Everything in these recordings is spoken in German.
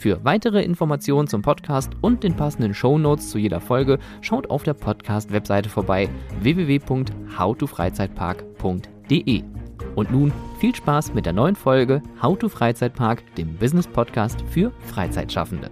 Für weitere Informationen zum Podcast und den passenden Show Notes zu jeder Folge schaut auf der Podcast-Webseite vorbei www.howtofreizeitpark.de. Und nun viel Spaß mit der neuen Folge How to Freizeitpark, dem Business Podcast für Freizeitschaffende.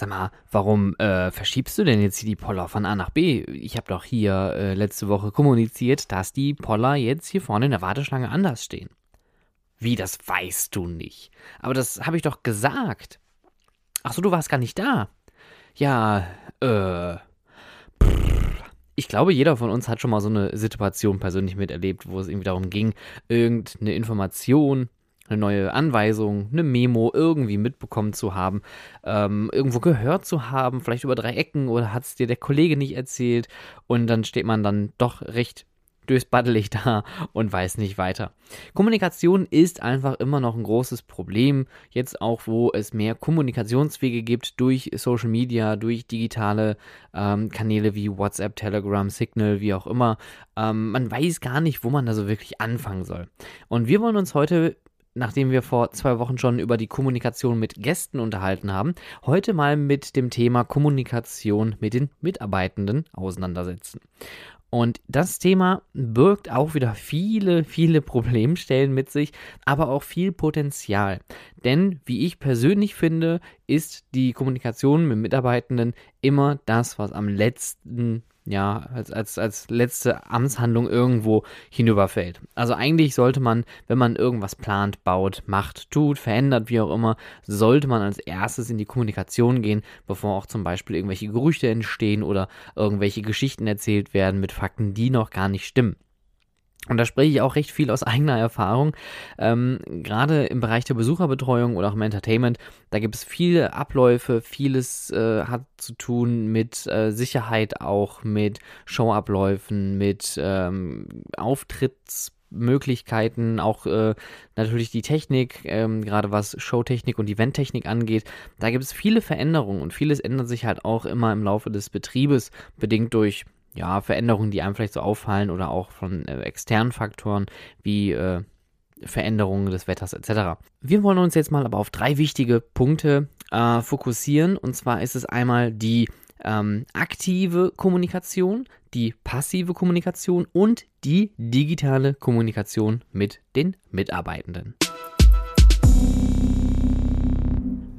Sag mal, warum äh, verschiebst du denn jetzt hier die Poller von A nach B? Ich habe doch hier äh, letzte Woche kommuniziert, dass die Poller jetzt hier vorne in der Warteschlange anders stehen. Wie, das weißt du nicht. Aber das habe ich doch gesagt. Ach so, du warst gar nicht da. Ja, äh. Ich glaube, jeder von uns hat schon mal so eine Situation persönlich miterlebt, wo es irgendwie darum ging, irgendeine Information eine neue Anweisung, eine Memo irgendwie mitbekommen zu haben, ähm, irgendwo gehört zu haben, vielleicht über drei Ecken oder hat es dir der Kollege nicht erzählt und dann steht man dann doch recht durchsbaddelig da und weiß nicht weiter. Kommunikation ist einfach immer noch ein großes Problem, jetzt auch wo es mehr Kommunikationswege gibt durch Social Media, durch digitale ähm, Kanäle wie WhatsApp, Telegram, Signal, wie auch immer. Ähm, man weiß gar nicht, wo man da so wirklich anfangen soll. Und wir wollen uns heute nachdem wir vor zwei Wochen schon über die Kommunikation mit Gästen unterhalten haben, heute mal mit dem Thema Kommunikation mit den Mitarbeitenden auseinandersetzen. Und das Thema birgt auch wieder viele, viele Problemstellen mit sich, aber auch viel Potenzial. Denn, wie ich persönlich finde, ist die Kommunikation mit Mitarbeitenden immer das, was am letzten ja, als, als, als letzte Amtshandlung irgendwo hinüberfällt. Also eigentlich sollte man, wenn man irgendwas plant, baut, macht, tut, verändert, wie auch immer, sollte man als erstes in die Kommunikation gehen, bevor auch zum Beispiel irgendwelche Gerüchte entstehen oder irgendwelche Geschichten erzählt werden mit Fakten, die noch gar nicht stimmen. Und da spreche ich auch recht viel aus eigener Erfahrung. Ähm, Gerade im Bereich der Besucherbetreuung oder auch im Entertainment, da gibt es viele Abläufe, vieles äh, hat zu tun mit äh, Sicherheit auch, mit Showabläufen, mit ähm, Auftrittsmöglichkeiten, auch äh, natürlich die Technik, ähm, gerade was Showtechnik und Eventtechnik angeht. Da gibt es viele Veränderungen und vieles ändert sich halt auch immer im Laufe des Betriebes, bedingt durch ja, Veränderungen, die einem vielleicht so auffallen oder auch von äh, externen Faktoren wie äh, Veränderungen des Wetters etc. Wir wollen uns jetzt mal aber auf drei wichtige Punkte äh, fokussieren. Und zwar ist es einmal die ähm, aktive Kommunikation, die passive Kommunikation und die digitale Kommunikation mit den Mitarbeitenden.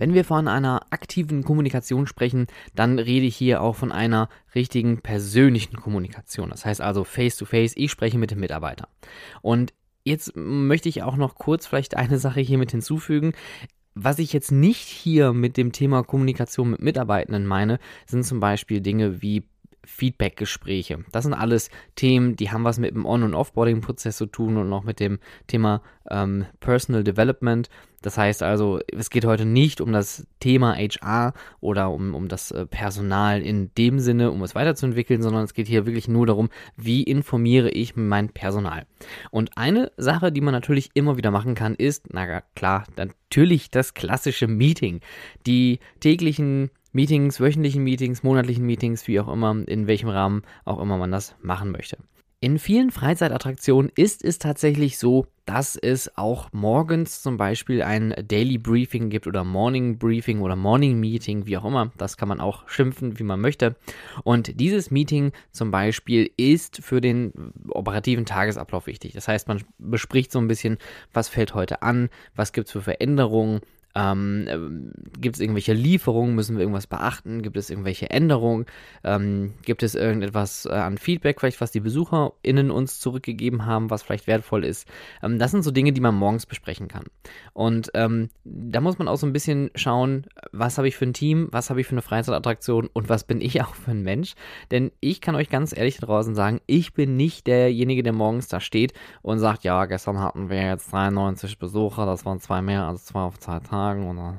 Wenn wir von einer aktiven Kommunikation sprechen, dann rede ich hier auch von einer richtigen persönlichen Kommunikation. Das heißt also face-to-face, -face, ich spreche mit dem Mitarbeiter. Und jetzt möchte ich auch noch kurz vielleicht eine Sache hier mit hinzufügen. Was ich jetzt nicht hier mit dem Thema Kommunikation mit Mitarbeitenden meine, sind zum Beispiel Dinge wie Feedback-Gespräche. Das sind alles Themen, die haben was mit dem On- und Offboarding-Prozess zu tun und noch mit dem Thema ähm, Personal Development. Das heißt also, es geht heute nicht um das Thema HR oder um, um das äh, Personal in dem Sinne, um es weiterzuentwickeln, sondern es geht hier wirklich nur darum, wie informiere ich mein Personal. Und eine Sache, die man natürlich immer wieder machen kann, ist, na klar, natürlich das klassische Meeting. Die täglichen Meetings, wöchentlichen Meetings, monatlichen Meetings, wie auch immer, in welchem Rahmen auch immer man das machen möchte. In vielen Freizeitattraktionen ist es tatsächlich so, dass es auch morgens zum Beispiel ein Daily Briefing gibt oder Morning Briefing oder Morning Meeting, wie auch immer. Das kann man auch schimpfen, wie man möchte. Und dieses Meeting zum Beispiel ist für den operativen Tagesablauf wichtig. Das heißt, man bespricht so ein bisschen, was fällt heute an, was gibt es für Veränderungen, ähm, äh, gibt es irgendwelche Lieferungen? Müssen wir irgendwas beachten? Gibt es irgendwelche Änderungen? Ähm, gibt es irgendetwas äh, an Feedback, vielleicht was die BesucherInnen uns zurückgegeben haben, was vielleicht wertvoll ist? Ähm, das sind so Dinge, die man morgens besprechen kann. Und ähm, da muss man auch so ein bisschen schauen, was habe ich für ein Team, was habe ich für eine Freizeitattraktion und was bin ich auch für ein Mensch? Denn ich kann euch ganz ehrlich draußen sagen, ich bin nicht derjenige, der morgens da steht und sagt, ja, gestern hatten wir jetzt 93 Besucher, das waren zwei mehr als zwei auf zwei Tage Tagen oder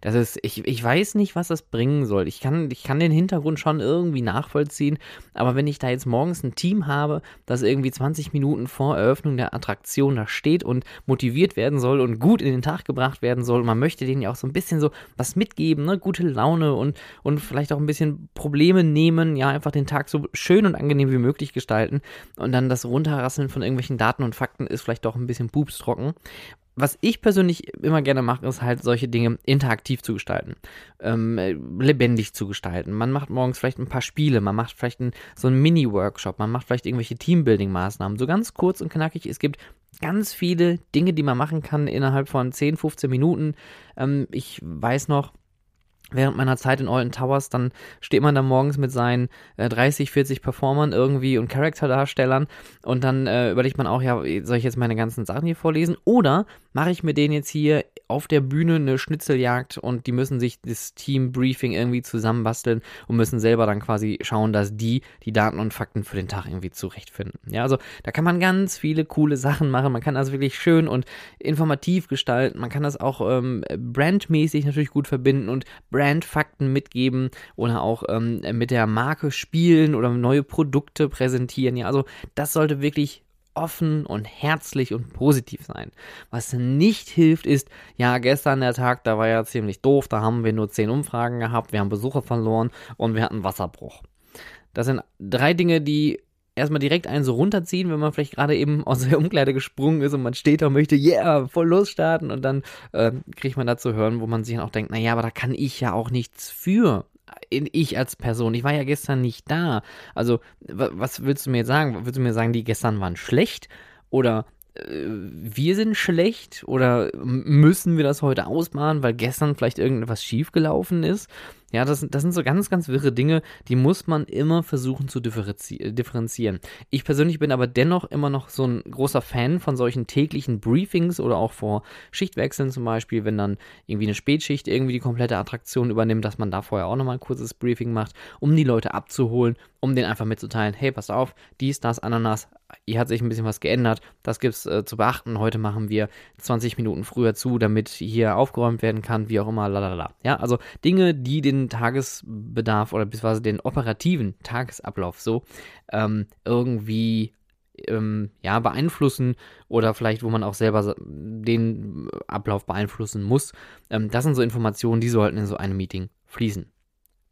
das ist, ich, ich weiß nicht, was das bringen soll. Ich kann, ich kann den Hintergrund schon irgendwie nachvollziehen, aber wenn ich da jetzt morgens ein Team habe, das irgendwie 20 Minuten vor Eröffnung der Attraktion da steht und motiviert werden soll und gut in den Tag gebracht werden soll, und man möchte denen ja auch so ein bisschen so was mitgeben, ne? gute Laune und, und vielleicht auch ein bisschen Probleme nehmen, ja, einfach den Tag so schön und angenehm wie möglich gestalten und dann das Runterrasseln von irgendwelchen Daten und Fakten ist vielleicht doch ein bisschen pupstrocken was ich persönlich immer gerne mache, ist halt solche Dinge interaktiv zu gestalten, ähm, lebendig zu gestalten. Man macht morgens vielleicht ein paar Spiele, man macht vielleicht ein, so einen Mini-Workshop, man macht vielleicht irgendwelche Teambuilding-Maßnahmen. So ganz kurz und knackig. Es gibt ganz viele Dinge, die man machen kann innerhalb von 10, 15 Minuten. Ähm, ich weiß noch, während meiner Zeit in Alton Towers, dann steht man da morgens mit seinen äh, 30, 40 Performern irgendwie und Charakterdarstellern und dann äh, überlegt man auch, ja, soll ich jetzt meine ganzen Sachen hier vorlesen oder mache ich mir den jetzt hier auf der Bühne eine Schnitzeljagd und die müssen sich das Team-Briefing irgendwie zusammenbasteln und müssen selber dann quasi schauen, dass die die Daten und Fakten für den Tag irgendwie zurechtfinden. Ja, also da kann man ganz viele coole Sachen machen. Man kann das wirklich schön und informativ gestalten. Man kann das auch ähm, brandmäßig natürlich gut verbinden und Brandfakten mitgeben oder auch ähm, mit der Marke spielen oder neue Produkte präsentieren. Ja, also das sollte wirklich offen und herzlich und positiv sein. Was nicht hilft, ist, ja, gestern der Tag, da war ja ziemlich doof, da haben wir nur zehn Umfragen gehabt, wir haben Besucher verloren und wir hatten Wasserbruch. Das sind drei Dinge, die erstmal direkt einen so runterziehen, wenn man vielleicht gerade eben aus der Umkleide gesprungen ist und man steht da und möchte, yeah, voll losstarten und dann äh, kriegt man dazu hören, wo man sich dann auch denkt, naja, aber da kann ich ja auch nichts für ich als Person, ich war ja gestern nicht da. Also, was willst du mir jetzt sagen? Willst du mir sagen, die gestern waren schlecht? Oder äh, wir sind schlecht? Oder müssen wir das heute ausmachen, weil gestern vielleicht irgendetwas schiefgelaufen ist? Ja, das, das sind so ganz, ganz wirre Dinge, die muss man immer versuchen zu differenzieren. Ich persönlich bin aber dennoch immer noch so ein großer Fan von solchen täglichen Briefings oder auch vor Schichtwechseln zum Beispiel, wenn dann irgendwie eine Spätschicht irgendwie die komplette Attraktion übernimmt, dass man da vorher auch nochmal ein kurzes Briefing macht, um die Leute abzuholen, um denen einfach mitzuteilen, hey, pass auf, dies, das, Ananas, hier hat sich ein bisschen was geändert, das gibt's äh, zu beachten. Heute machen wir 20 Minuten früher zu, damit hier aufgeräumt werden kann, wie auch immer, lalala. Ja, also Dinge, die den Tagesbedarf oder beziehungsweise den operativen Tagesablauf so ähm, irgendwie ähm, ja, beeinflussen oder vielleicht, wo man auch selber den Ablauf beeinflussen muss. Ähm, das sind so Informationen, die sollten in so einem Meeting fließen.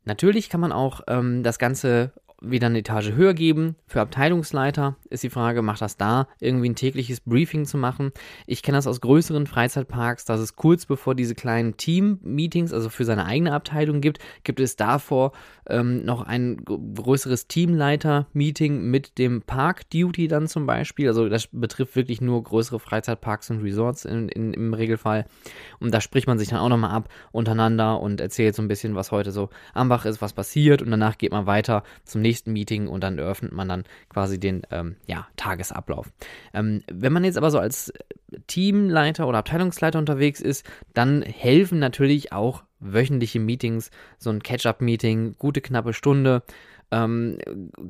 Natürlich kann man auch ähm, das Ganze wieder eine Etage höher geben. Für Abteilungsleiter ist die Frage, macht das da irgendwie ein tägliches Briefing zu machen? Ich kenne das aus größeren Freizeitparks, dass es kurz bevor diese kleinen Team-Meetings, also für seine eigene Abteilung gibt, gibt es davor ähm, noch ein größeres Teamleiter-Meeting mit dem Park-Duty dann zum Beispiel. Also das betrifft wirklich nur größere Freizeitparks und Resorts in, in, im Regelfall. Und da spricht man sich dann auch nochmal ab untereinander und erzählt so ein bisschen, was heute so am Bach ist, was passiert und danach geht man weiter zum nächsten nächsten Meeting und dann eröffnet man dann quasi den ähm, ja, Tagesablauf. Ähm, wenn man jetzt aber so als Teamleiter oder Abteilungsleiter unterwegs ist, dann helfen natürlich auch wöchentliche Meetings, so ein Catch-up-Meeting, gute knappe Stunde, ähm,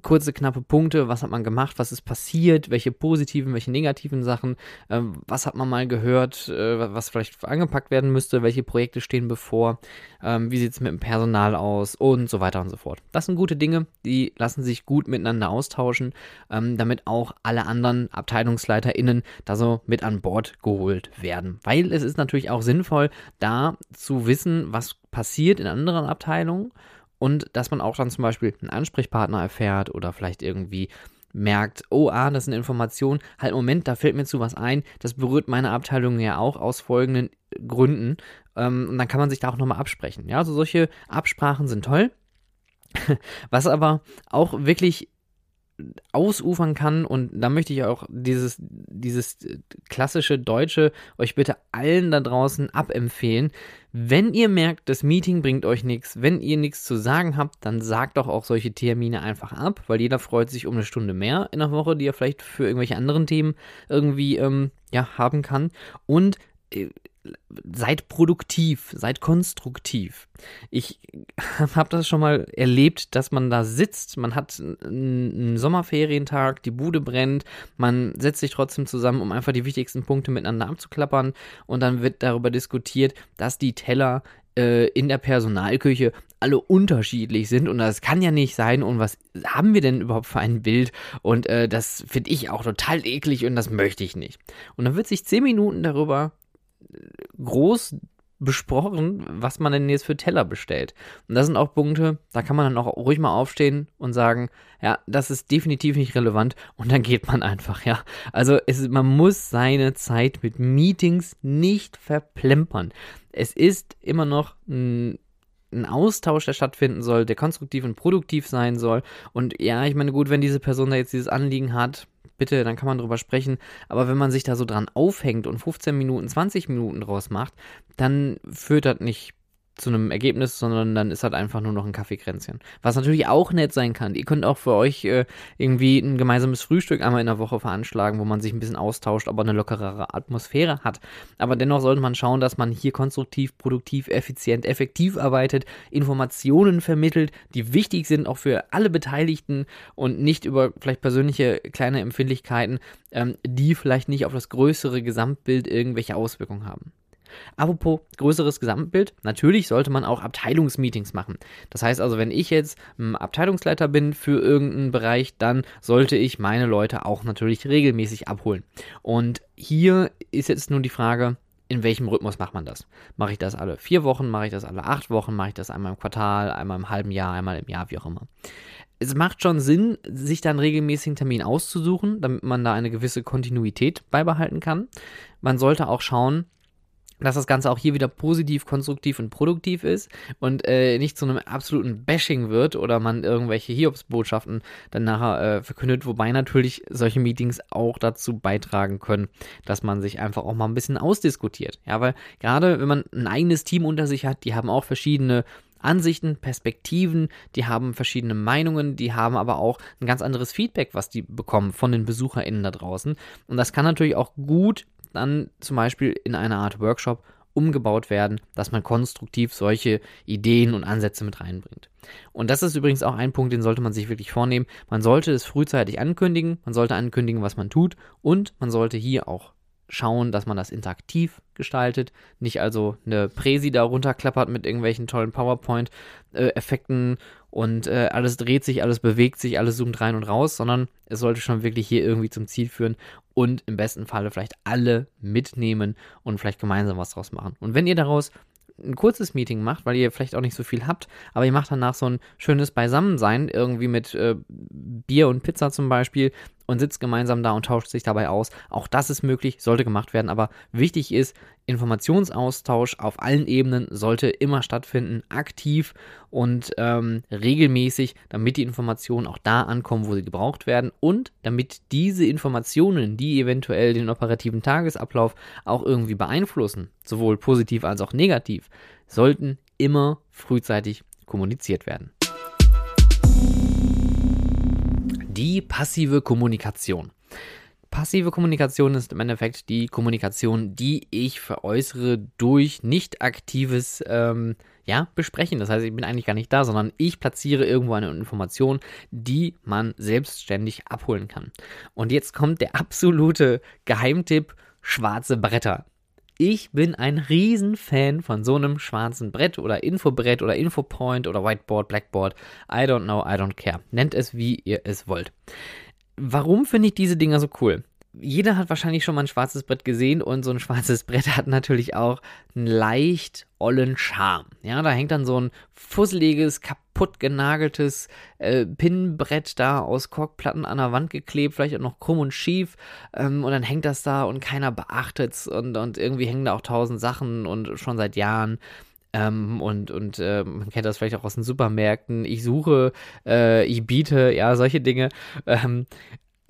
kurze, knappe Punkte, was hat man gemacht, was ist passiert, welche positiven, welche negativen Sachen, ähm, was hat man mal gehört, äh, was vielleicht angepackt werden müsste, welche Projekte stehen bevor, ähm, wie sieht es mit dem Personal aus? Und so weiter und so fort. Das sind gute Dinge, die lassen sich gut miteinander austauschen, ähm, damit auch alle anderen AbteilungsleiterInnen da so mit an Bord geholt werden. Weil es ist natürlich auch sinnvoll, da zu wissen, was passiert in anderen Abteilungen und dass man auch dann zum Beispiel einen Ansprechpartner erfährt oder vielleicht irgendwie merkt, oh, ah, das ist eine Information, halt, Moment, da fällt mir zu was ein, das berührt meine Abteilung ja auch aus folgenden Gründen. Ähm, und dann kann man sich da auch nochmal absprechen. Ja, also solche Absprachen sind toll. Was aber auch wirklich ausufern kann und da möchte ich auch dieses, dieses klassische Deutsche euch bitte allen da draußen abempfehlen. Wenn ihr merkt, das Meeting bringt euch nichts, wenn ihr nichts zu sagen habt, dann sagt doch auch solche Termine einfach ab, weil jeder freut sich um eine Stunde mehr in der Woche, die er vielleicht für irgendwelche anderen Themen irgendwie ähm, ja, haben kann. Und äh, seid produktiv, seid konstruktiv. Ich habe das schon mal erlebt, dass man da sitzt, man hat einen Sommerferientag, die Bude brennt, man setzt sich trotzdem zusammen, um einfach die wichtigsten Punkte miteinander abzuklappern und dann wird darüber diskutiert, dass die Teller äh, in der Personalküche alle unterschiedlich sind und das kann ja nicht sein und was haben wir denn überhaupt für ein Bild und äh, das finde ich auch total eklig und das möchte ich nicht. Und dann wird sich zehn Minuten darüber groß besprochen, was man denn jetzt für Teller bestellt. Und das sind auch Punkte, da kann man dann auch ruhig mal aufstehen und sagen, ja, das ist definitiv nicht relevant und dann geht man einfach, ja. Also es, man muss seine Zeit mit Meetings nicht verplempern. Es ist immer noch ein ein Austausch, der stattfinden soll, der konstruktiv und produktiv sein soll. Und ja, ich meine, gut, wenn diese Person da jetzt dieses Anliegen hat, bitte, dann kann man drüber sprechen. Aber wenn man sich da so dran aufhängt und 15 Minuten, 20 Minuten draus macht, dann führt das nicht zu einem Ergebnis, sondern dann ist halt einfach nur noch ein Kaffeekränzchen. Was natürlich auch nett sein kann. Ihr könnt auch für euch äh, irgendwie ein gemeinsames Frühstück einmal in der Woche veranschlagen, wo man sich ein bisschen austauscht, aber eine lockerere Atmosphäre hat. Aber dennoch sollte man schauen, dass man hier konstruktiv, produktiv, effizient, effektiv arbeitet, Informationen vermittelt, die wichtig sind auch für alle Beteiligten und nicht über vielleicht persönliche kleine Empfindlichkeiten, ähm, die vielleicht nicht auf das größere Gesamtbild irgendwelche Auswirkungen haben. Apropos größeres Gesamtbild, natürlich sollte man auch Abteilungsmeetings machen. Das heißt also, wenn ich jetzt Abteilungsleiter bin für irgendeinen Bereich, dann sollte ich meine Leute auch natürlich regelmäßig abholen. Und hier ist jetzt nun die Frage, in welchem Rhythmus macht man das? Mache ich das alle vier Wochen, mache ich das alle acht Wochen, mache ich das einmal im Quartal, einmal im halben Jahr, einmal im Jahr, wie auch immer. Es macht schon Sinn, sich dann regelmäßigen Termin auszusuchen, damit man da eine gewisse Kontinuität beibehalten kann. Man sollte auch schauen, dass das Ganze auch hier wieder positiv, konstruktiv und produktiv ist und äh, nicht zu einem absoluten Bashing wird oder man irgendwelche Hiobsbotschaften dann nachher äh, verkündet, wobei natürlich solche Meetings auch dazu beitragen können, dass man sich einfach auch mal ein bisschen ausdiskutiert. Ja, weil gerade wenn man ein eigenes Team unter sich hat, die haben auch verschiedene Ansichten, Perspektiven, die haben verschiedene Meinungen, die haben aber auch ein ganz anderes Feedback, was die bekommen von den BesucherInnen da draußen. Und das kann natürlich auch gut dann zum Beispiel in einer Art Workshop umgebaut werden, dass man konstruktiv solche Ideen und Ansätze mit reinbringt. Und das ist übrigens auch ein Punkt, den sollte man sich wirklich vornehmen. Man sollte es frühzeitig ankündigen, man sollte ankündigen, was man tut und man sollte hier auch schauen, dass man das interaktiv gestaltet, nicht also eine Präsi da runterklappert mit irgendwelchen tollen PowerPoint-Effekten und äh, alles dreht sich, alles bewegt sich, alles zoomt rein und raus, sondern es sollte schon wirklich hier irgendwie zum Ziel führen und im besten Falle vielleicht alle mitnehmen und vielleicht gemeinsam was draus machen. Und wenn ihr daraus ein kurzes Meeting macht, weil ihr vielleicht auch nicht so viel habt, aber ihr macht danach so ein schönes Beisammensein, irgendwie mit äh, Bier und Pizza zum Beispiel und sitzt gemeinsam da und tauscht sich dabei aus. Auch das ist möglich, sollte gemacht werden, aber wichtig ist, Informationsaustausch auf allen Ebenen sollte immer stattfinden, aktiv und ähm, regelmäßig, damit die Informationen auch da ankommen, wo sie gebraucht werden und damit diese Informationen, die eventuell den operativen Tagesablauf auch irgendwie beeinflussen, sowohl positiv als auch negativ, sollten immer frühzeitig kommuniziert werden. Die passive Kommunikation. Passive Kommunikation ist im Endeffekt die Kommunikation, die ich veräußere durch nicht aktives ähm, ja, Besprechen. Das heißt, ich bin eigentlich gar nicht da, sondern ich platziere irgendwo eine Information, die man selbstständig abholen kann. Und jetzt kommt der absolute Geheimtipp: schwarze Bretter. Ich bin ein Riesenfan von so einem schwarzen Brett oder Infobrett oder Infopoint oder Whiteboard, Blackboard. I don't know, I don't care. Nennt es, wie ihr es wollt. Warum finde ich diese Dinger so cool? Jeder hat wahrscheinlich schon mal ein schwarzes Brett gesehen und so ein schwarzes Brett hat natürlich auch einen leicht ollen Charme. Ja, da hängt dann so ein fusseliges, kaputt genageltes äh, Pinnenbrett da aus Korkplatten an der Wand geklebt, vielleicht auch noch krumm und schief ähm, und dann hängt das da und keiner beachtet's und, und irgendwie hängen da auch tausend Sachen und schon seit Jahren. Ähm, und und äh, man kennt das vielleicht auch aus den Supermärkten. Ich suche, äh, ich biete, ja, solche Dinge. Ähm,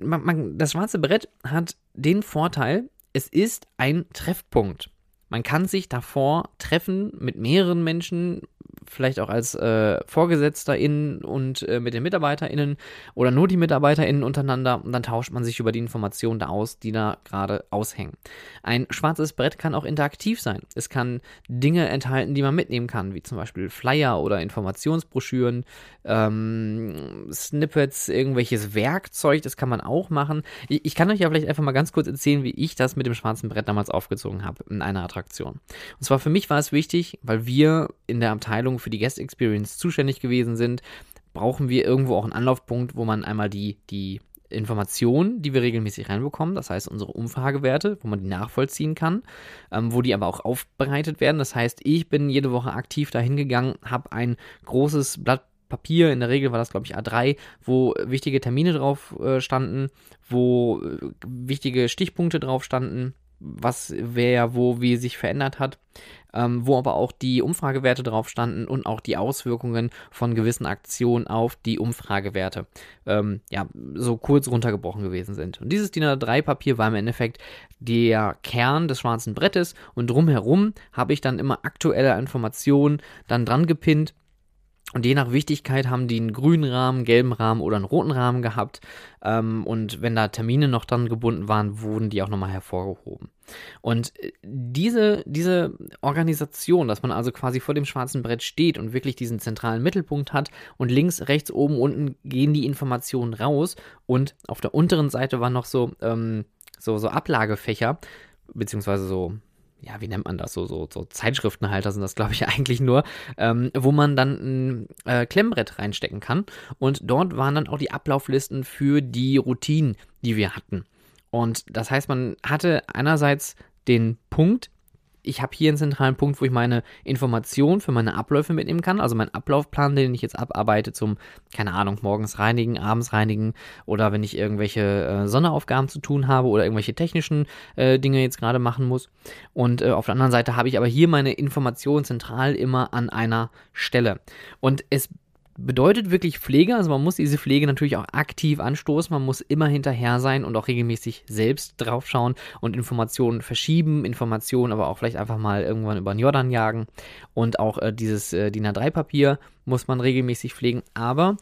man, man, das schwarze Brett hat den Vorteil, es ist ein Treffpunkt. Man kann sich davor treffen mit mehreren Menschen, vielleicht auch als äh, VorgesetzterInnen und äh, mit den MitarbeiterInnen oder nur die MitarbeiterInnen untereinander und dann tauscht man sich über die Informationen da aus, die da gerade aushängen. Ein schwarzes Brett kann auch interaktiv sein. Es kann Dinge enthalten, die man mitnehmen kann, wie zum Beispiel Flyer oder Informationsbroschüren, ähm, Snippets, irgendwelches Werkzeug, das kann man auch machen. Ich, ich, kann euch ja vielleicht einfach mal ganz kurz erzählen, wie ich das mit dem schwarzen Brett damals aufgezogen habe in einer Attraktion. Und zwar für mich war es wichtig, weil wir in der Abteilung für die Guest Experience zuständig gewesen sind, brauchen wir irgendwo auch einen Anlaufpunkt, wo man einmal die, die Informationen, die wir regelmäßig reinbekommen, das heißt unsere Umfragewerte, wo man die nachvollziehen kann, ähm, wo die aber auch aufbereitet werden. Das heißt, ich bin jede Woche aktiv dahin gegangen, habe ein großes Blatt Papier, in der Regel war das, glaube ich, A3, wo wichtige Termine drauf äh, standen, wo äh, wichtige Stichpunkte drauf standen, was wer wo wie sich verändert hat, ähm, wo aber auch die Umfragewerte drauf standen und auch die Auswirkungen von gewissen Aktionen auf die Umfragewerte, ähm, ja, so kurz runtergebrochen gewesen sind. Und dieses DIN A3-Papier war im Endeffekt der Kern des schwarzen Brettes und drumherum habe ich dann immer aktuelle Informationen dann dran gepinnt und je nach Wichtigkeit haben die einen grünen Rahmen, gelben Rahmen oder einen roten Rahmen gehabt. Ähm, und wenn da Termine noch dran gebunden waren, wurden die auch nochmal hervorgehoben. Und äh, diese, diese Organisation, dass man also quasi vor dem schwarzen Brett steht und wirklich diesen zentralen Mittelpunkt hat und links, rechts, oben, unten gehen die Informationen raus und auf der unteren Seite waren noch so, ähm, so, so Ablagefächer, beziehungsweise so ja, wie nennt man das? So, so, so Zeitschriftenhalter sind das, glaube ich, eigentlich nur, ähm, wo man dann ein äh, Klemmbrett reinstecken kann. Und dort waren dann auch die Ablauflisten für die Routinen, die wir hatten. Und das heißt, man hatte einerseits den Punkt, ich habe hier einen zentralen Punkt, wo ich meine Informationen für meine Abläufe mitnehmen kann. Also meinen Ablaufplan, den ich jetzt abarbeite zum, keine Ahnung, morgens reinigen, abends reinigen oder wenn ich irgendwelche äh, Sonderaufgaben zu tun habe oder irgendwelche technischen äh, Dinge jetzt gerade machen muss. Und äh, auf der anderen Seite habe ich aber hier meine Informationen zentral immer an einer Stelle. Und es bedeutet wirklich Pflege. Also man muss diese Pflege natürlich auch aktiv anstoßen. Man muss immer hinterher sein und auch regelmäßig selbst draufschauen und Informationen verschieben, Informationen aber auch vielleicht einfach mal irgendwann über den Jordan jagen. Und auch äh, dieses äh, DIN A3-Papier muss man regelmäßig pflegen. Aber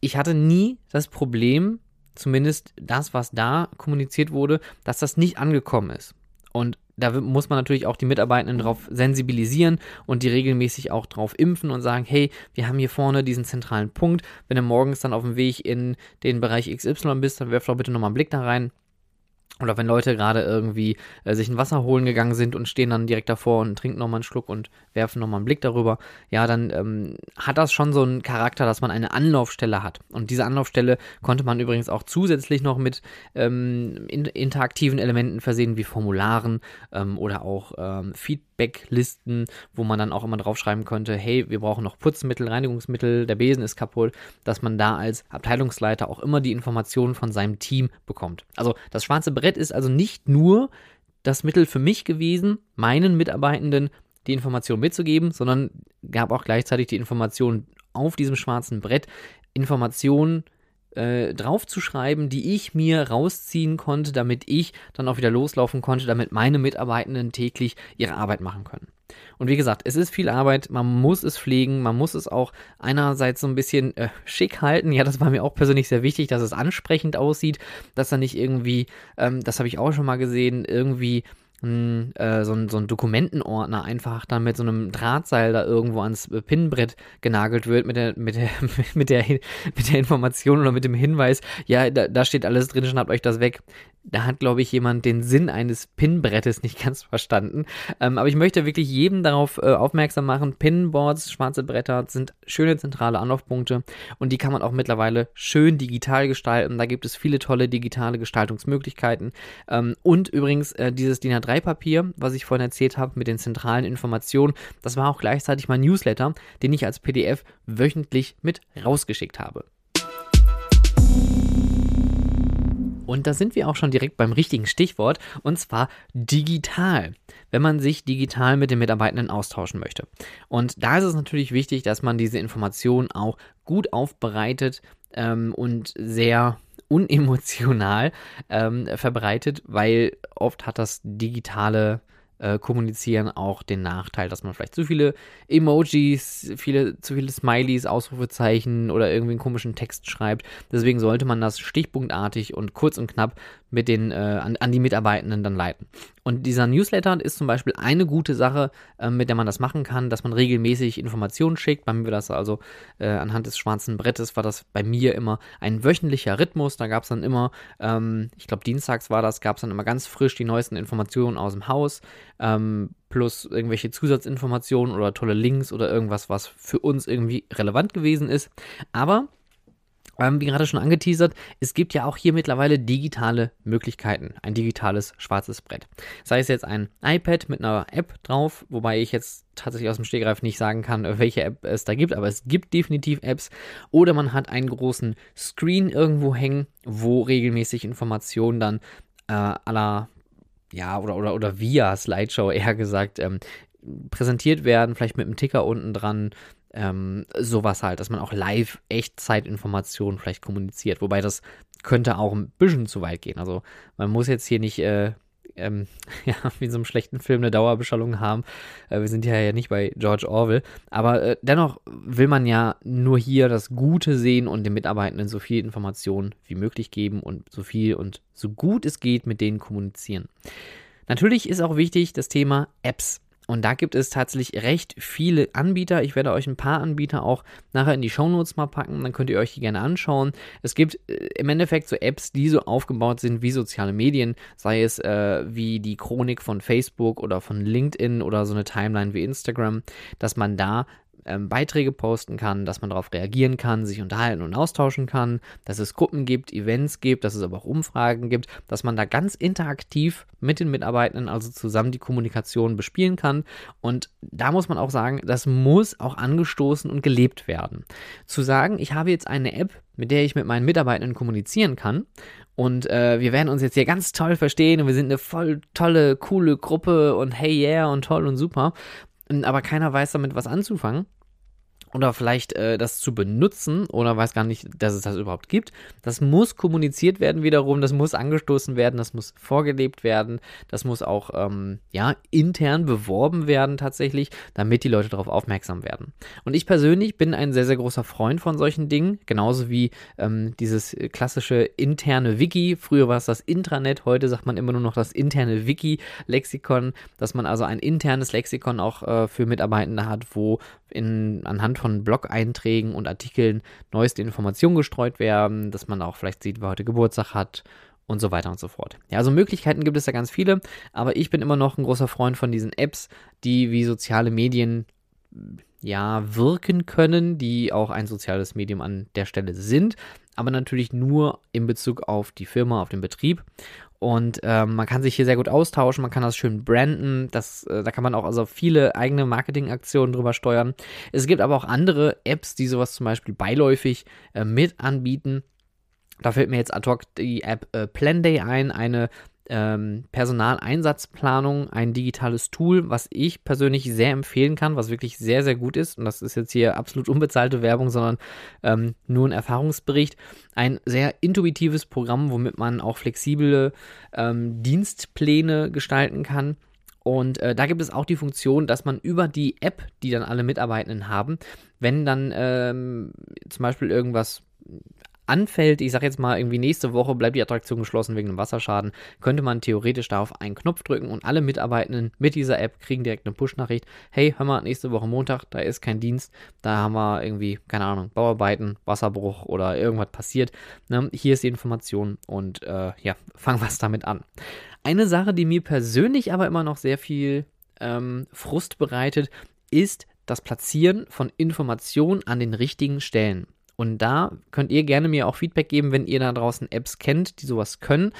ich hatte nie das Problem, zumindest das, was da kommuniziert wurde, dass das nicht angekommen ist. Und da muss man natürlich auch die Mitarbeitenden darauf sensibilisieren und die regelmäßig auch drauf impfen und sagen, hey, wir haben hier vorne diesen zentralen Punkt. Wenn du morgens dann auf dem Weg in den Bereich XY bist, dann werf doch bitte nochmal einen Blick da rein. Oder wenn Leute gerade irgendwie äh, sich ein Wasser holen gegangen sind und stehen dann direkt davor und trinken nochmal einen Schluck und werfen nochmal einen Blick darüber, ja, dann ähm, hat das schon so einen Charakter, dass man eine Anlaufstelle hat. Und diese Anlaufstelle konnte man übrigens auch zusätzlich noch mit ähm, in, interaktiven Elementen versehen, wie Formularen ähm, oder auch ähm, Feedback Backlisten, wo man dann auch immer draufschreiben könnte, hey, wir brauchen noch Putzmittel, Reinigungsmittel, der Besen ist kaputt, dass man da als Abteilungsleiter auch immer die Informationen von seinem Team bekommt. Also das schwarze Brett ist also nicht nur das Mittel für mich gewesen, meinen Mitarbeitenden die Information mitzugeben, sondern gab auch gleichzeitig die Information auf diesem schwarzen Brett, Informationen äh, draufzuschreiben, die ich mir rausziehen konnte, damit ich dann auch wieder loslaufen konnte, damit meine Mitarbeitenden täglich ihre Arbeit machen können. Und wie gesagt, es ist viel Arbeit, man muss es pflegen, man muss es auch einerseits so ein bisschen äh, schick halten. Ja, das war mir auch persönlich sehr wichtig, dass es ansprechend aussieht, dass er nicht irgendwie, ähm, das habe ich auch schon mal gesehen, irgendwie äh, so, ein, so ein Dokumentenordner einfach dann mit so einem Drahtseil da irgendwo ans Pinnenbrett genagelt wird mit der, mit der, mit der, mit der Information oder mit dem Hinweis, ja, da, da steht alles drin, schnappt euch das weg. Da hat, glaube ich, jemand den Sinn eines Pinbrettes nicht ganz verstanden. Ähm, aber ich möchte wirklich jedem darauf äh, aufmerksam machen, Pinboards, schwarze Bretter sind schöne zentrale Anlaufpunkte und die kann man auch mittlerweile schön digital gestalten. Da gibt es viele tolle digitale Gestaltungsmöglichkeiten. Ähm, und übrigens äh, dieses DIN A3-Papier, was ich vorhin erzählt habe mit den zentralen Informationen, das war auch gleichzeitig mein Newsletter, den ich als PDF wöchentlich mit rausgeschickt habe. Und da sind wir auch schon direkt beim richtigen Stichwort, und zwar digital, wenn man sich digital mit den Mitarbeitenden austauschen möchte. Und da ist es natürlich wichtig, dass man diese Informationen auch gut aufbereitet ähm, und sehr unemotional ähm, verbreitet, weil oft hat das digitale äh, kommunizieren auch den Nachteil, dass man vielleicht zu viele Emojis, viele, zu viele Smileys, Ausrufezeichen oder irgendwie einen komischen Text schreibt. Deswegen sollte man das stichpunktartig und kurz und knapp mit den, äh, an, an, die Mitarbeitenden dann leiten. Und dieser Newsletter ist zum Beispiel eine gute Sache, äh, mit der man das machen kann, dass man regelmäßig Informationen schickt. Bei mir war das also äh, anhand des schwarzen Brettes, war das bei mir immer ein wöchentlicher Rhythmus. Da gab es dann immer, ähm, ich glaube dienstags war das, gab es dann immer ganz frisch die neuesten Informationen aus dem Haus. Ähm, plus irgendwelche Zusatzinformationen oder tolle Links oder irgendwas, was für uns irgendwie relevant gewesen ist. Aber ähm, wie gerade schon angeteasert, es gibt ja auch hier mittlerweile digitale Möglichkeiten, ein digitales schwarzes Brett. Sei es jetzt ein iPad mit einer App drauf, wobei ich jetzt tatsächlich aus dem Stegreif nicht sagen kann, welche App es da gibt, aber es gibt definitiv Apps. Oder man hat einen großen Screen irgendwo hängen, wo regelmäßig Informationen dann äh, aller ja, oder, oder, oder via Slideshow eher gesagt, ähm, präsentiert werden, vielleicht mit einem Ticker unten dran, ähm, sowas halt, dass man auch live Echtzeitinformationen vielleicht kommuniziert. Wobei das könnte auch ein bisschen zu weit gehen. Also man muss jetzt hier nicht äh, ähm, ja, wie in so einem schlechten Film eine Dauerbeschallung haben. Äh, wir sind ja, ja nicht bei George Orwell. Aber äh, dennoch will man ja nur hier das Gute sehen und den Mitarbeitenden so viel Informationen wie möglich geben und so viel und so gut es geht mit denen kommunizieren. Natürlich ist auch wichtig das Thema Apps. Und da gibt es tatsächlich recht viele Anbieter. Ich werde euch ein paar Anbieter auch nachher in die Shownotes mal packen, dann könnt ihr euch die gerne anschauen. Es gibt äh, im Endeffekt so Apps, die so aufgebaut sind wie soziale Medien, sei es äh, wie die Chronik von Facebook oder von LinkedIn oder so eine Timeline wie Instagram, dass man da ähm, Beiträge posten kann, dass man darauf reagieren kann, sich unterhalten und austauschen kann, dass es Gruppen gibt, Events gibt, dass es aber auch Umfragen gibt, dass man da ganz interaktiv mit den Mitarbeitenden, also zusammen die Kommunikation bespielen kann. Und da muss man auch sagen, das muss auch angestoßen und gelebt werden. Zu sagen, ich habe jetzt eine App, mit der ich mit meinen Mitarbeitenden kommunizieren kann und äh, wir werden uns jetzt hier ganz toll verstehen und wir sind eine voll tolle, coole Gruppe und hey yeah und toll und super aber keiner weiß damit was anzufangen oder vielleicht äh, das zu benutzen oder weiß gar nicht, dass es das überhaupt gibt. Das muss kommuniziert werden wiederum, das muss angestoßen werden, das muss vorgelebt werden, das muss auch ähm, ja intern beworben werden tatsächlich, damit die Leute darauf aufmerksam werden. Und ich persönlich bin ein sehr sehr großer Freund von solchen Dingen, genauso wie ähm, dieses klassische interne Wiki. Früher war es das Intranet, heute sagt man immer nur noch das interne Wiki-Lexikon, dass man also ein internes Lexikon auch äh, für Mitarbeitende hat, wo in, anhand von Blog-Einträgen und Artikeln neueste Informationen gestreut werden, dass man auch vielleicht sieht, wer heute Geburtstag hat und so weiter und so fort. Ja, also Möglichkeiten gibt es da ganz viele, aber ich bin immer noch ein großer Freund von diesen Apps, die wie soziale Medien ja wirken können, die auch ein soziales Medium an der Stelle sind, aber natürlich nur in Bezug auf die Firma, auf den Betrieb. Und ähm, man kann sich hier sehr gut austauschen, man kann das schön branden, das, äh, da kann man auch also viele eigene Marketingaktionen drüber steuern. Es gibt aber auch andere Apps, die sowas zum Beispiel beiläufig äh, mit anbieten. Da fällt mir jetzt ad hoc die App äh, Planday ein, eine ähm, Personaleinsatzplanung, ein digitales Tool, was ich persönlich sehr empfehlen kann, was wirklich sehr, sehr gut ist. Und das ist jetzt hier absolut unbezahlte Werbung, sondern ähm, nur ein Erfahrungsbericht. Ein sehr intuitives Programm, womit man auch flexible ähm, Dienstpläne gestalten kann. Und äh, da gibt es auch die Funktion, dass man über die App, die dann alle Mitarbeitenden haben, wenn dann ähm, zum Beispiel irgendwas anfällt, ich sage jetzt mal irgendwie nächste Woche bleibt die Attraktion geschlossen wegen einem Wasserschaden, könnte man theoretisch da auf einen Knopf drücken und alle Mitarbeitenden mit dieser App kriegen direkt eine Push-Nachricht, hey, hör mal, nächste Woche Montag, da ist kein Dienst, da haben wir irgendwie, keine Ahnung, Bauarbeiten, Wasserbruch oder irgendwas passiert. Ne? Hier ist die Information und äh, ja, fangen wir es damit an. Eine Sache, die mir persönlich aber immer noch sehr viel ähm, Frust bereitet, ist das Platzieren von Informationen an den richtigen Stellen. Und da könnt ihr gerne mir auch Feedback geben, wenn ihr da draußen Apps kennt, die sowas können.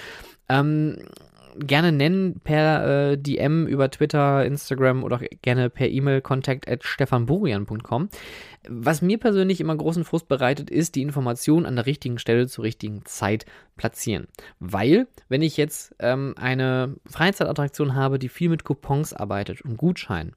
Ähm, gerne nennen per äh, DM über Twitter, Instagram oder gerne per E-Mail kontakt at stefanburian.com. Was mir persönlich immer großen Frust bereitet, ist die Information an der richtigen Stelle zur richtigen Zeit platzieren. Weil, wenn ich jetzt ähm, eine Freizeitattraktion habe, die viel mit Coupons arbeitet und Gutscheinen,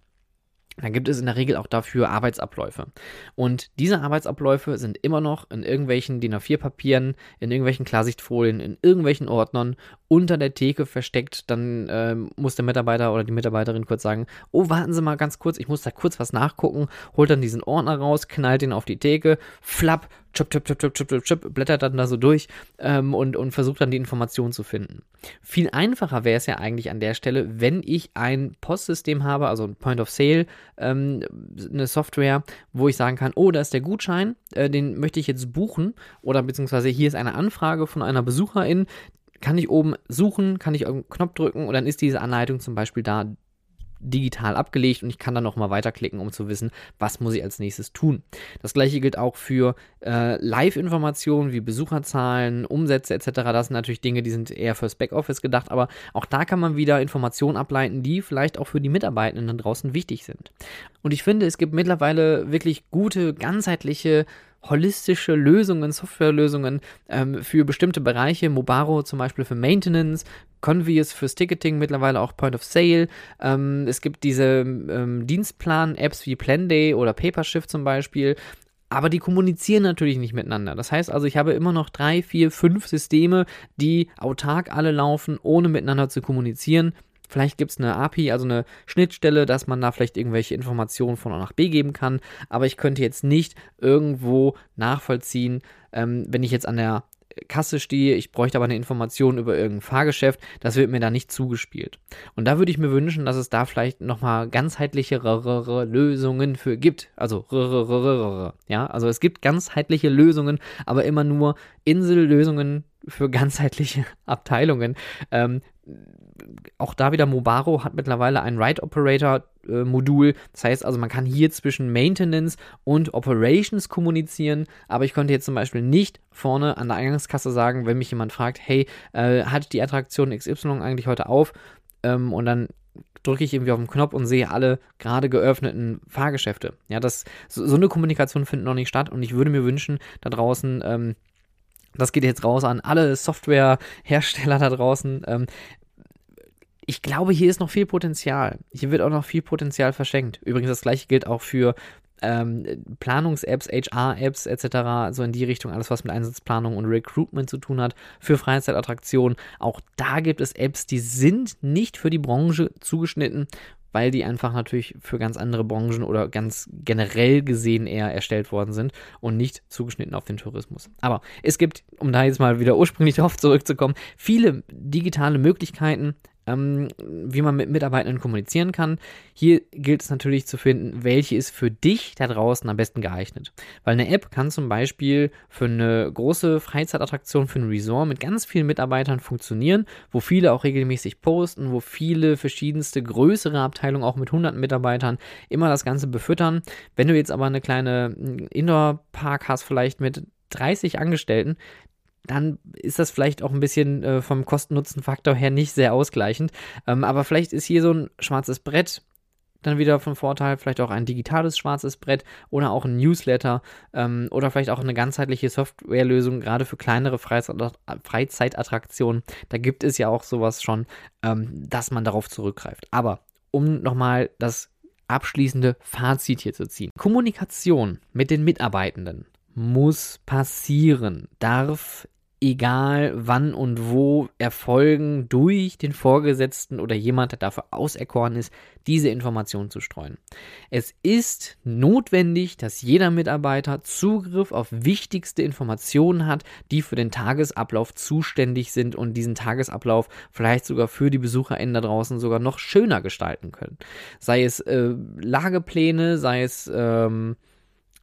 dann gibt es in der Regel auch dafür Arbeitsabläufe. Und diese Arbeitsabläufe sind immer noch in irgendwelchen DIN A4-Papieren, in irgendwelchen Klarsichtfolien, in irgendwelchen Ordnern unter der Theke versteckt. Dann äh, muss der Mitarbeiter oder die Mitarbeiterin kurz sagen, oh, warten Sie mal ganz kurz, ich muss da kurz was nachgucken, holt dann diesen Ordner raus, knallt ihn auf die Theke, flapp, chip, chip, chip, chip, chip, chip, chip, blättert dann da so durch ähm, und, und versucht dann die Information zu finden. Viel einfacher wäre es ja eigentlich an der Stelle, wenn ich ein Postsystem habe, also ein Point of Sale, ähm, eine Software, wo ich sagen kann, oh, da ist der Gutschein, äh, den möchte ich jetzt buchen oder beziehungsweise hier ist eine Anfrage von einer Besucherin, kann ich oben suchen, kann ich auf einen Knopf drücken und dann ist diese Anleitung zum Beispiel da digital abgelegt und ich kann dann nochmal weiterklicken, um zu wissen, was muss ich als nächstes tun. Das gleiche gilt auch für äh, Live-Informationen wie Besucherzahlen, Umsätze etc. Das sind natürlich Dinge, die sind eher fürs Backoffice gedacht, aber auch da kann man wieder Informationen ableiten, die vielleicht auch für die Mitarbeitenden draußen wichtig sind. Und ich finde, es gibt mittlerweile wirklich gute, ganzheitliche holistische Lösungen, Softwarelösungen ähm, für bestimmte Bereiche. Mobaro zum Beispiel für Maintenance, Convius fürs Ticketing, mittlerweile auch Point of Sale. Ähm, es gibt diese ähm, Dienstplan-Apps wie Planday oder Papershift zum Beispiel. Aber die kommunizieren natürlich nicht miteinander. Das heißt also, ich habe immer noch drei, vier, fünf Systeme, die autark alle laufen, ohne miteinander zu kommunizieren. Vielleicht gibt es eine API, also eine Schnittstelle, dass man da vielleicht irgendwelche Informationen von A nach B geben kann. Aber ich könnte jetzt nicht irgendwo nachvollziehen, ähm, wenn ich jetzt an der Kasse stehe, ich bräuchte aber eine Information über irgendein Fahrgeschäft, das wird mir da nicht zugespielt. Und da würde ich mir wünschen, dass es da vielleicht nochmal ganzheitlichere Lösungen für gibt. Also, ja, also es gibt ganzheitliche Lösungen, aber immer nur Insellösungen für ganzheitliche Abteilungen. Ähm, auch da wieder Mobaro hat mittlerweile ein Write Operator äh, Modul. Das heißt also, man kann hier zwischen Maintenance und Operations kommunizieren, aber ich könnte jetzt zum Beispiel nicht vorne an der Eingangskasse sagen, wenn mich jemand fragt, hey, äh, hat die Attraktion XY eigentlich heute auf? Ähm, und dann drücke ich irgendwie auf den Knopf und sehe alle gerade geöffneten Fahrgeschäfte. Ja, das, so, so, eine Kommunikation findet noch nicht statt und ich würde mir wünschen, da draußen, ähm, das geht jetzt raus an alle Softwarehersteller da draußen. Ähm, ich glaube, hier ist noch viel Potenzial. Hier wird auch noch viel Potenzial verschenkt. Übrigens, das gleiche gilt auch für ähm, Planungs-Apps, HR-Apps etc., so in die Richtung, alles was mit Einsatzplanung und Recruitment zu tun hat, für Freizeitattraktionen. Auch da gibt es Apps, die sind nicht für die Branche zugeschnitten, weil die einfach natürlich für ganz andere Branchen oder ganz generell gesehen eher erstellt worden sind und nicht zugeschnitten auf den Tourismus. Aber es gibt, um da jetzt mal wieder ursprünglich darauf zurückzukommen, viele digitale Möglichkeiten, ähm, wie man mit Mitarbeitenden kommunizieren kann. Hier gilt es natürlich zu finden, welche ist für dich da draußen am besten geeignet. Weil eine App kann zum Beispiel für eine große Freizeitattraktion, für ein Resort mit ganz vielen Mitarbeitern funktionieren, wo viele auch regelmäßig posten, wo viele verschiedenste größere Abteilungen auch mit hunderten Mitarbeitern immer das Ganze befüttern. Wenn du jetzt aber eine kleine Indoor-Park hast, vielleicht mit 30 Angestellten, dann ist das vielleicht auch ein bisschen äh, vom Kosten-Nutzen-Faktor her nicht sehr ausgleichend. Ähm, aber vielleicht ist hier so ein schwarzes Brett dann wieder von Vorteil, vielleicht auch ein digitales schwarzes Brett oder auch ein Newsletter ähm, oder vielleicht auch eine ganzheitliche Softwarelösung, gerade für kleinere Freizeitattraktionen. Da gibt es ja auch sowas schon, ähm, dass man darauf zurückgreift. Aber um nochmal das abschließende Fazit hier zu ziehen. Kommunikation mit den Mitarbeitenden muss passieren, darf egal wann und wo, erfolgen durch den Vorgesetzten oder jemand, der dafür auserkoren ist, diese Informationen zu streuen. Es ist notwendig, dass jeder Mitarbeiter Zugriff auf wichtigste Informationen hat, die für den Tagesablauf zuständig sind und diesen Tagesablauf vielleicht sogar für die BesucherInnen da draußen sogar noch schöner gestalten können. Sei es äh, Lagepläne, sei es ähm,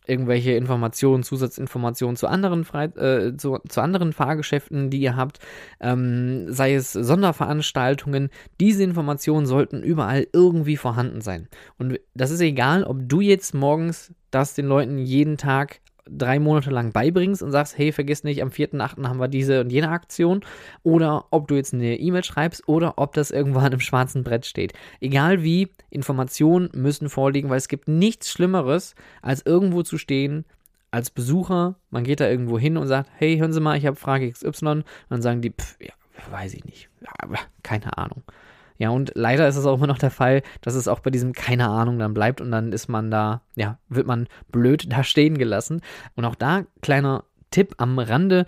irgendwelche Informationen, Zusatzinformationen zu anderen, Fre äh, zu, zu, anderen Fahrgeschäften, die ihr habt, ähm, sei es Sonderveranstaltungen, diese Informationen sollten überall irgendwie vorhanden sein. Und das ist egal, ob du jetzt morgens das den Leuten jeden Tag drei Monate lang beibringst und sagst, hey, vergiss nicht, am 4.8. haben wir diese und jene Aktion. Oder ob du jetzt eine E-Mail schreibst oder ob das irgendwo an einem schwarzen Brett steht. Egal wie, Informationen müssen vorliegen, weil es gibt nichts Schlimmeres, als irgendwo zu stehen, als Besucher, man geht da irgendwo hin und sagt, hey, hören Sie mal, ich habe Frage XY. Und dann sagen die, pff, ja, weiß ich nicht, ja, keine Ahnung. Ja, und leider ist es auch immer noch der Fall, dass es auch bei diesem keine Ahnung dann bleibt und dann ist man da, ja, wird man blöd da stehen gelassen. Und auch da kleiner Tipp am Rande,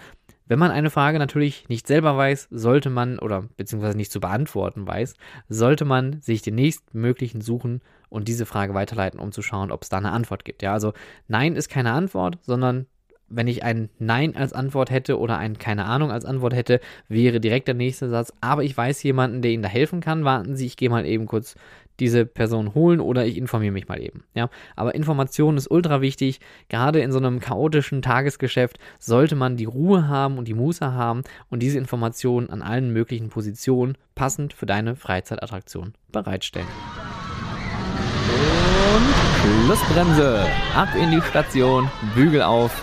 wenn man eine Frage natürlich nicht selber weiß, sollte man, oder beziehungsweise nicht zu beantworten weiß, sollte man sich den nächstmöglichen suchen und diese Frage weiterleiten, um zu schauen, ob es da eine Antwort gibt. Ja, also Nein ist keine Antwort, sondern wenn ich ein Nein als Antwort hätte oder ein keine Ahnung als Antwort hätte, wäre direkt der nächste Satz, aber ich weiß jemanden, der Ihnen da helfen kann. Warten Sie, ich gehe mal eben kurz diese Person holen oder ich informiere mich mal eben. Ja, aber Information ist ultra wichtig. Gerade in so einem chaotischen Tagesgeschäft sollte man die Ruhe haben und die Muße haben und diese Informationen an allen möglichen Positionen passend für deine Freizeitattraktion bereitstellen. Und Schlussbremse. Ab in die Station, Bügel auf